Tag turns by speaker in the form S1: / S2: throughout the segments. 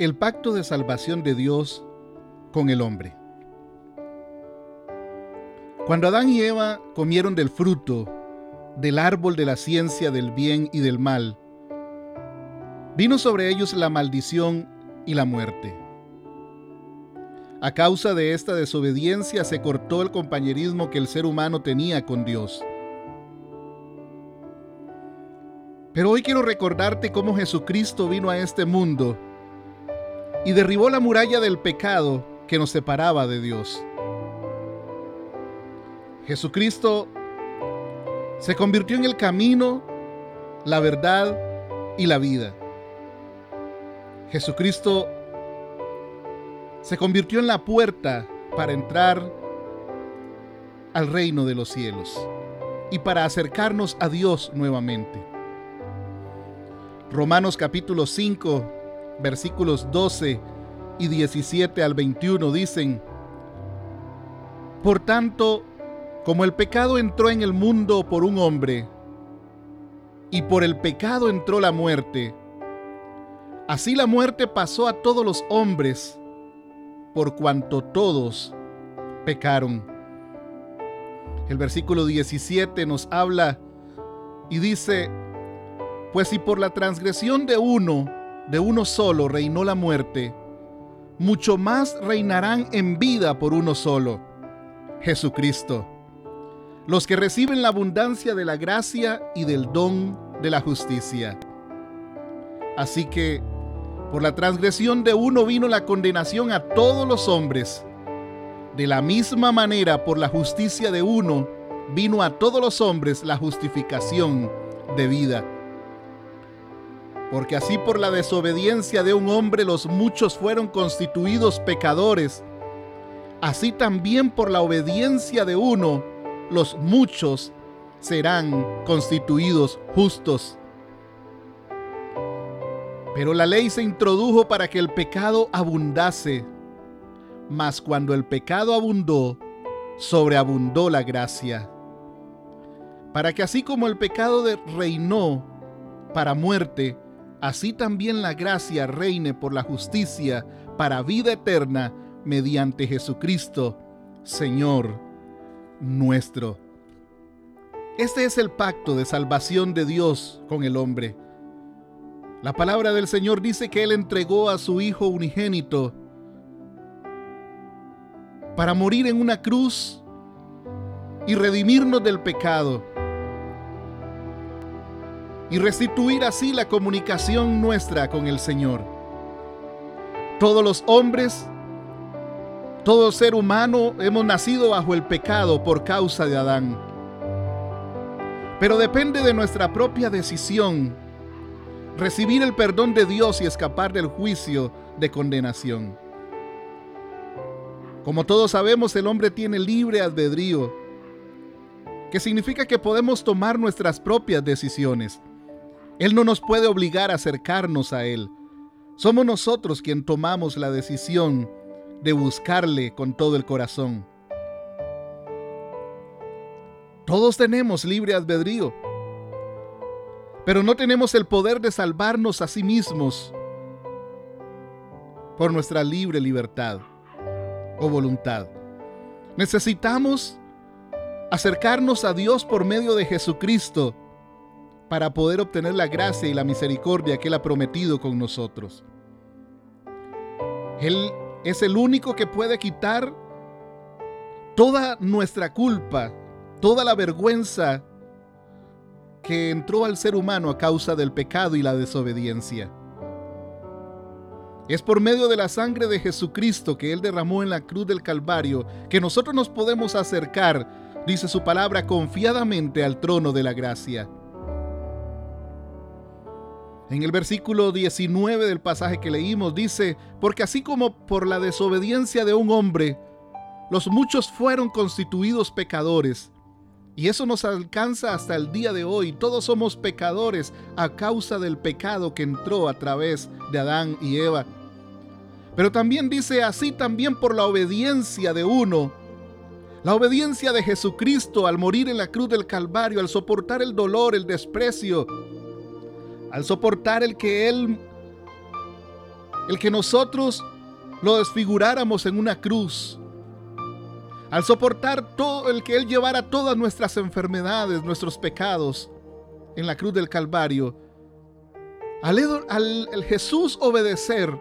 S1: el pacto de salvación de Dios con el hombre. Cuando Adán y Eva comieron del fruto del árbol de la ciencia del bien y del mal, vino sobre ellos la maldición y la muerte. A causa de esta desobediencia se cortó el compañerismo que el ser humano tenía con Dios. Pero hoy quiero recordarte cómo Jesucristo vino a este mundo y derribó la muralla del pecado que nos separaba de Dios. Jesucristo se convirtió en el camino, la verdad y la vida. Jesucristo se convirtió en la puerta para entrar al reino de los cielos y para acercarnos a Dios nuevamente. Romanos capítulo 5 versículos 12 y 17 al 21 dicen, Por tanto, como el pecado entró en el mundo por un hombre, y por el pecado entró la muerte, así la muerte pasó a todos los hombres, por cuanto todos pecaron. El versículo 17 nos habla y dice, pues si por la transgresión de uno de uno solo reinó la muerte, mucho más reinarán en vida por uno solo, Jesucristo. Los que reciben la abundancia de la gracia y del don de la justicia. Así que, por la transgresión de uno vino la condenación a todos los hombres. De la misma manera, por la justicia de uno, vino a todos los hombres la justificación de vida porque así por la desobediencia de un hombre los muchos fueron constituidos pecadores, así también por la obediencia de uno los muchos serán constituidos justos. Pero la ley se introdujo para que el pecado abundase, mas cuando el pecado abundó, sobreabundó la gracia. Para que así como el pecado reinó para muerte, así también la gracia reine por la justicia para vida eterna mediante Jesucristo, Señor nuestro. Este es el pacto de salvación de Dios con el hombre. La palabra del Señor dice que Él entregó a su Hijo unigénito para morir en una cruz y redimirnos del pecado y restituir así la comunicación nuestra con el Señor. Todos los hombres, todo ser humano hemos nacido bajo el pecado por causa de Adán. Pero depende de nuestra propia decisión recibir el perdón de Dios y escapar del juicio de condenación. Como todos sabemos, el hombre tiene libre albedrío, que significa que podemos tomar nuestras propias decisiones. Él no nos puede obligar a acercarnos a Él. Somos nosotros quien tomamos la decisión de buscarle con todo el corazón. Todos tenemos libre albedrío, pero no tenemos el poder de salvarnos a sí mismos por nuestra libre libertad o voluntad. Necesitamos acercarnos a Dios por medio de Jesucristo para poder obtener la gracia y la misericordia que Él ha prometido con nosotros. Él es el único que puede quitar toda nuestra culpa, toda la vergüenza que entró al ser humano a causa del pecado y la desobediencia. Es por medio de la sangre de Jesucristo que Él derramó en la cruz del Calvario que nosotros nos podemos acercar, dice su palabra, confiadamente al trono de la gracia. En el versículo 19 del pasaje que leímos dice, porque así como por la desobediencia de un hombre, los muchos fueron constituidos pecadores, y eso nos alcanza hasta el día de hoy. Todos somos pecadores a causa del pecado que entró a través de Adán y Eva. Pero también dice así también por la obediencia de uno. La obediencia de Jesucristo al morir en la cruz del Calvario, al soportar el dolor, el desprecio, al soportar el que Él el que nosotros lo desfiguráramos en una cruz, al soportar todo el que Él llevara todas nuestras enfermedades, nuestros pecados en la cruz del Calvario, al, al, Jesús obedecer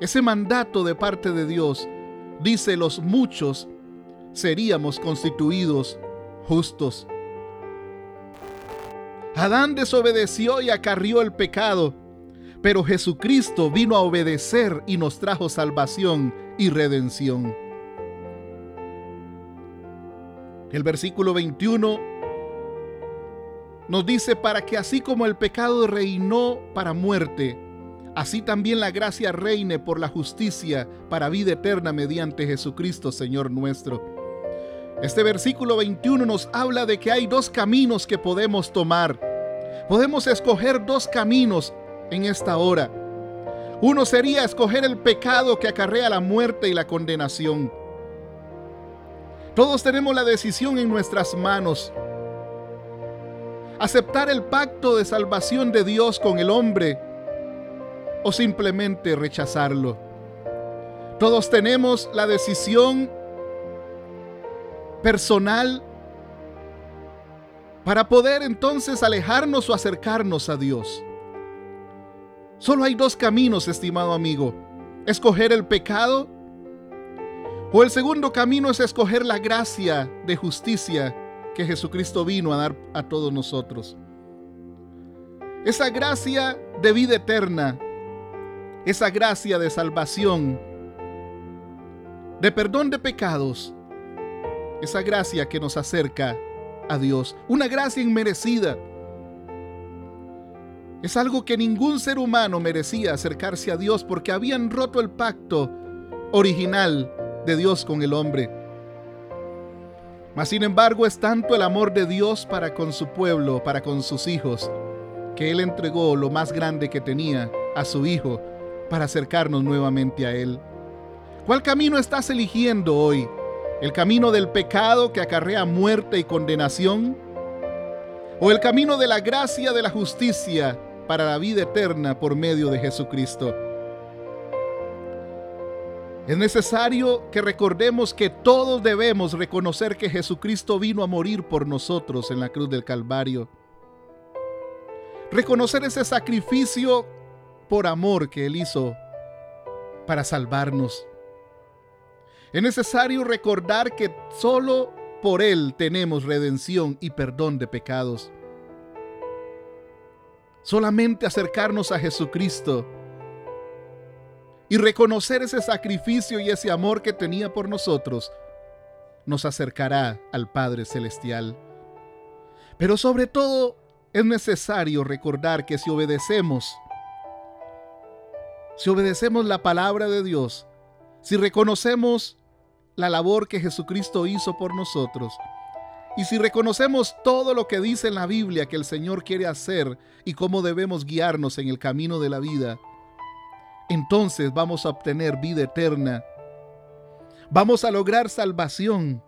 S1: ese mandato de parte de Dios, dice los muchos seríamos constituidos justos. Adán desobedeció y acarrió el pecado, pero Jesucristo vino a obedecer y nos trajo salvación y redención. El versículo 21 nos dice, para que así como el pecado reinó para muerte, así también la gracia reine por la justicia para vida eterna mediante Jesucristo, Señor nuestro. Este versículo 21 nos habla de que hay dos caminos que podemos tomar. Podemos escoger dos caminos en esta hora. Uno sería escoger el pecado que acarrea la muerte y la condenación. Todos tenemos la decisión en nuestras manos. Aceptar el pacto de salvación de Dios con el hombre o simplemente rechazarlo. Todos tenemos la decisión personal para poder entonces alejarnos o acercarnos a Dios. Solo hay dos caminos, estimado amigo. Escoger el pecado o el segundo camino es escoger la gracia de justicia que Jesucristo vino a dar a todos nosotros. Esa gracia de vida eterna, esa gracia de salvación, de perdón de pecados, esa gracia que nos acerca a Dios, una gracia inmerecida es algo que ningún ser humano merecía acercarse a Dios porque habían roto el pacto original de Dios con el hombre. Mas sin embargo es tanto el amor de Dios para con su pueblo, para con sus hijos, que Él entregó lo más grande que tenía a su Hijo para acercarnos nuevamente a Él. ¿Cuál camino estás eligiendo hoy? ¿El camino del pecado que acarrea muerte y condenación? ¿O el camino de la gracia de la justicia para la vida eterna por medio de Jesucristo. Es necesario que recordemos que todos debemos reconocer que Jesucristo vino a morir por nosotros en la cruz del Calvario. Reconocer ese sacrificio por amor que Él hizo para salvarnos. Es necesario recordar que solo por Él tenemos redención y perdón de pecados. Solamente acercarnos a Jesucristo y reconocer ese sacrificio y ese amor que tenía por nosotros nos acercará al Padre Celestial. Pero sobre todo es necesario recordar que si obedecemos, si obedecemos la palabra de Dios, si reconocemos la labor que Jesucristo hizo por nosotros, y si reconocemos todo lo que dice en la Biblia que el Señor quiere hacer y cómo debemos guiarnos en el camino de la vida, entonces vamos a obtener vida eterna. Vamos a lograr salvación.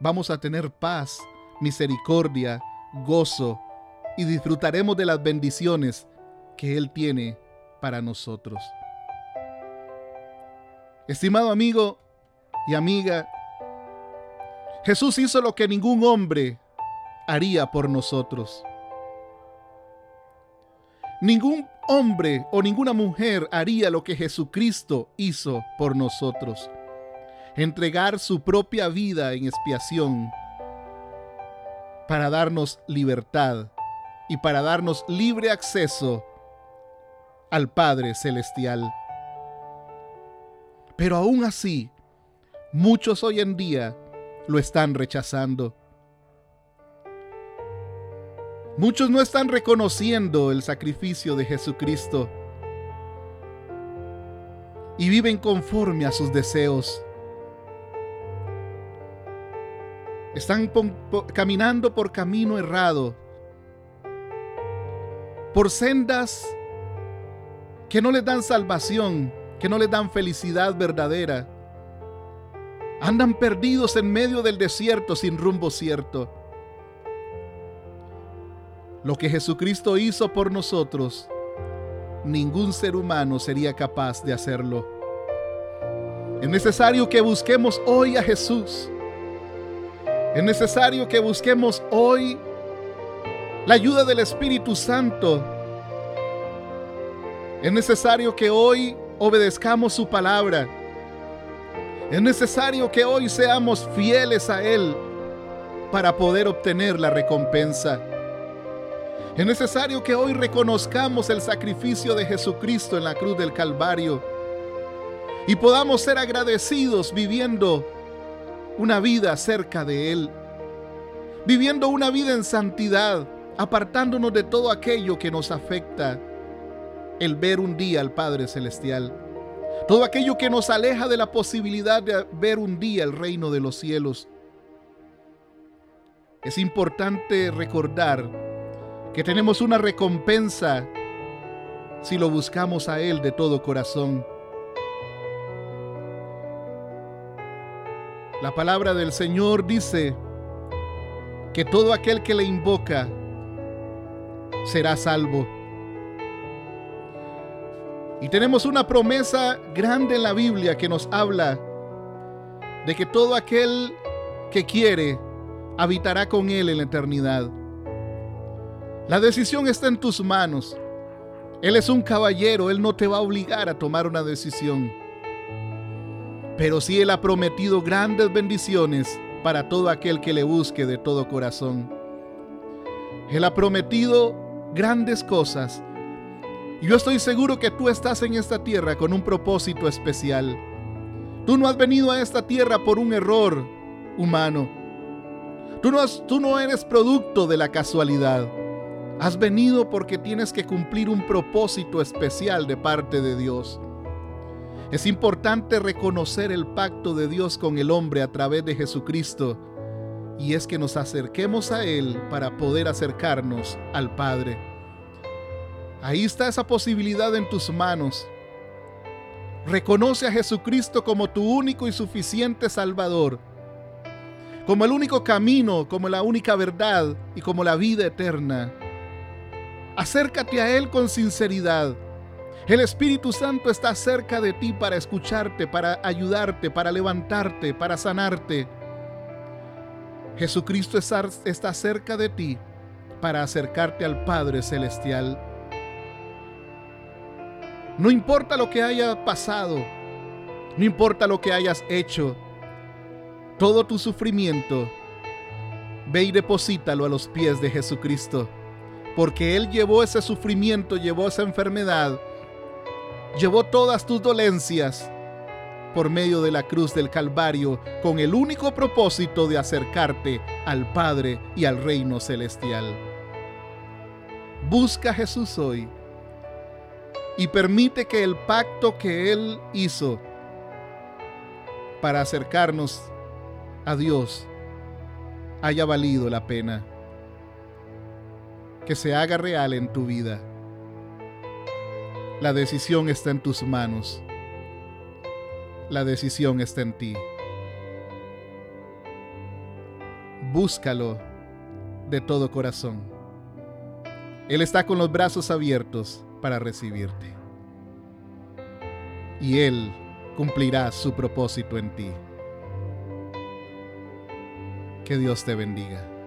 S1: Vamos a tener paz, misericordia, gozo y disfrutaremos de las bendiciones que Él tiene para nosotros. Estimado amigo y amiga, Jesús hizo lo que ningún hombre haría por nosotros. Ningún hombre o ninguna mujer haría lo que Jesucristo hizo por nosotros. Entregar su propia vida en expiación para darnos libertad y para darnos libre acceso al Padre Celestial. Pero aún así, muchos hoy en día lo están rechazando. Muchos no están reconociendo el sacrificio de Jesucristo y viven conforme a sus deseos. Están caminando por camino errado, por sendas que no les dan salvación, que no les dan felicidad verdadera. Andan perdidos en medio del desierto sin rumbo cierto. Lo que Jesucristo hizo por nosotros ningún ser humano sería capaz de hacerlo. Es necesario que busquemos hoy a Jesús. Es necesario que busquemos hoy la ayuda del Espíritu Santo. Es necesario que hoy obedezcamos su palabra. Es necesario que hoy seamos fieles a Él para poder obtener la recompensa. Es necesario que hoy reconozcamos el sacrificio de Jesucristo en la cruz del Calvario y podamos ser agradecidos viviendo una vida cerca de Él, viviendo una vida en santidad, apartándonos de todo aquello que nos afecta, el ver un día al Padre Celestial, todo aquello que nos aleja de la posibilidad de ver un día el reino de los cielos. Es importante recordar que tenemos una recompensa si lo buscamos a Él de todo corazón. La palabra del Señor dice que todo aquel que le invoca será salvo. Y tenemos una promesa grande en la Biblia que nos habla de que todo aquel que quiere habitará con Él en la eternidad. La decisión está en tus manos. Él es un caballero, Él no te va a obligar a tomar una decisión. Pero sí Él ha prometido grandes bendiciones para todo aquel que le busque de todo corazón. Él ha prometido grandes cosas. Y yo estoy seguro que tú estás en esta tierra con un propósito especial. Tú no has venido a esta tierra por un error humano. Tú no, tú no eres producto de la casualidad. Has venido porque tienes que cumplir un propósito especial de parte de Dios. Es importante reconocer el pacto de Dios con el hombre a través de Jesucristo y es que nos acerquemos a Él para poder acercarnos al Padre. Ahí está esa posibilidad en tus manos. Reconoce a Jesucristo como tu único y suficiente Salvador, como el único camino, como la única verdad y como la vida eterna. Acércate a Él con sinceridad el Espíritu Santo está cerca de ti para escucharte, para ayudarte, para levantarte, para sanarte. Jesucristo está cerca de ti para acercarte al Padre Celestial. No importa lo que haya pasado, no importa lo que hayas hecho, todo tu sufrimiento, ve y deposítalo a los pies de Jesucristo, porque Él llevó ese sufrimiento, llevó esa enfermedad llevó todas tus dolencias por medio de la cruz del Calvario con el único propósito de acercarte al Padre y al reino celestial. Busca a Jesús hoy y permite que el pacto que Él hizo para acercarnos a Dios haya valido la pena. Que se haga real en tu vida. La decisión está en tus manos. La decisión está en ti. Búscalo de todo corazón. Él está con los brazos abiertos para recibirte. Y Él cumplirá su propósito en ti. Que Dios te bendiga.